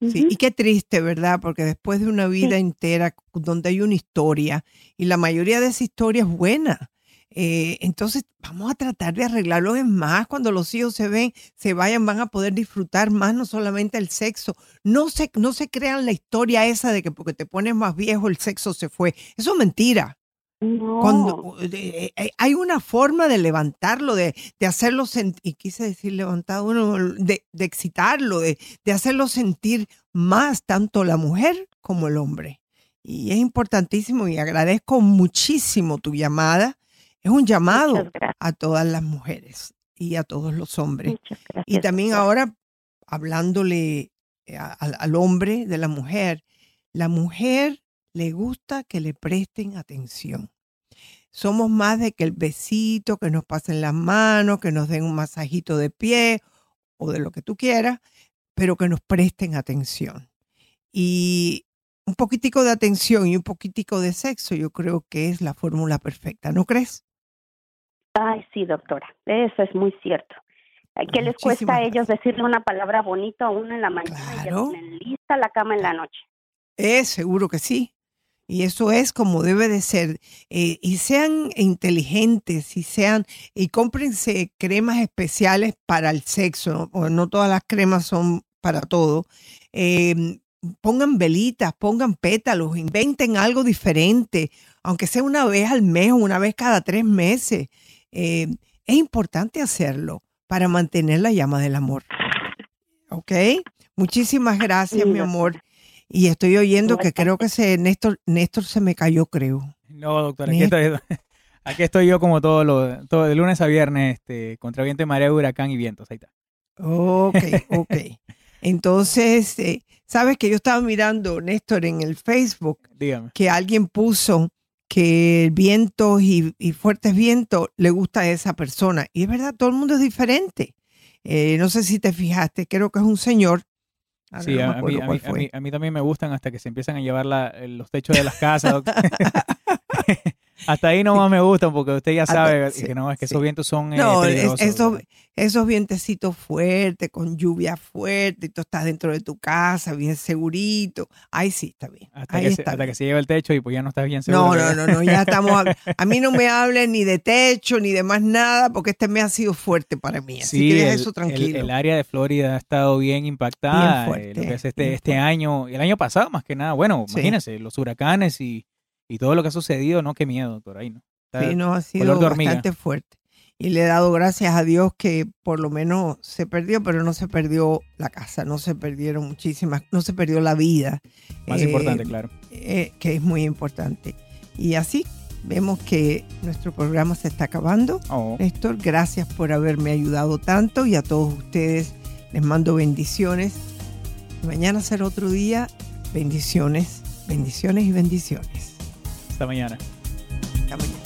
Sí, y qué triste, ¿verdad? Porque después de una vida entera donde hay una historia y la mayoría de esa historia es buena, eh, entonces, vamos a tratar de arreglarlo en más. Cuando los hijos se ven, se vayan, van a poder disfrutar más, no solamente el sexo. No se, no se crean la historia esa de que porque te pones más viejo el sexo se fue. Eso es mentira. Cuando, eh, eh, hay una forma de levantarlo, de, de hacerlo sentir, y quise decir levantado, bueno, de, de excitarlo, de, de hacerlo sentir más tanto la mujer como el hombre. Y es importantísimo y agradezco muchísimo tu llamada es un llamado a todas las mujeres y a todos los hombres. y también ahora hablándole eh, al hombre de la mujer, la mujer le gusta que le presten atención. Somos más de que el besito, que nos pasen las manos, que nos den un masajito de pie o de lo que tú quieras, pero que nos presten atención. Y un poquitico de atención y un poquitico de sexo, yo creo que es la fórmula perfecta, ¿no crees? Ay, sí, doctora, eso es muy cierto. ¿Qué les cuesta a ellos decirle una palabra bonita a uno en la mañana y ya tienen lista la cama en la noche? Es seguro que sí. Y eso es como debe de ser. Eh, y sean inteligentes y sean, y cómprense cremas especiales para el sexo, o no todas las cremas son para todo. Em, pongan velitas, pongan pétalos, inventen algo diferente, aunque sea una vez al mes o una vez cada tres meses. Eh, es importante hacerlo para mantener la llama del amor. ¿Ok? Muchísimas gracias, mi amor. Y estoy oyendo que creo que se, Néstor, Néstor se me cayó, creo. No, doctora, aquí estoy, yo como todo, lo, todo de lunes a viernes, este, contra viento y marea, huracán y vientos. Ahí está. Ok, ok. Entonces, eh, sabes que yo estaba mirando, Néstor, en el Facebook, que alguien puso que el viento y, fuertes vientos le gusta a esa persona. Y es verdad, todo el mundo es diferente. Eh, no sé si te fijaste, creo que es un señor. sí, a, mí, a, mí, también me gustan hasta que se empiezan a llevar los techos de las casas. Hasta ahí nomás me gustan porque usted ya sabe que no, es que esos vientos son eh, no, esos, esos vientecitos fuertes, con lluvia fuerte, y tú estás dentro de tu casa, bien segurito. Ahí sí, está bien. Hasta, que, se, hasta que se lleva el techo y pues ya no estás bien seguro. No, no, no, no, ya estamos. A, mí no me hablen ni de techo ni de más nada porque este mes ha sido fuerte para mí. Así que eso tranquilo. El, área de Florida ha estado bien impactada. Bien fuerte, eh, este, este año, el año pasado más que nada. Bueno, imagínense, los huracanes y y todo lo que ha sucedido, no, qué miedo, doctor, ahí no. sí, no, ha sido bastante fuerte. Y le he dado gracias a Dios que por lo menos se perdió, pero no se perdió la casa, no se perdieron muchísimas, no se perdió la vida. Más importante, eh, claro. Eh, que es muy importante. Y así vemos que nuestro programa se está acabando. Oh. Néstor, gracias por haberme ayudado tanto y a todos ustedes les mando bendiciones. Mañana será otro día. Bendiciones, bendiciones y bendiciones. Hasta mañana. Hasta mañana.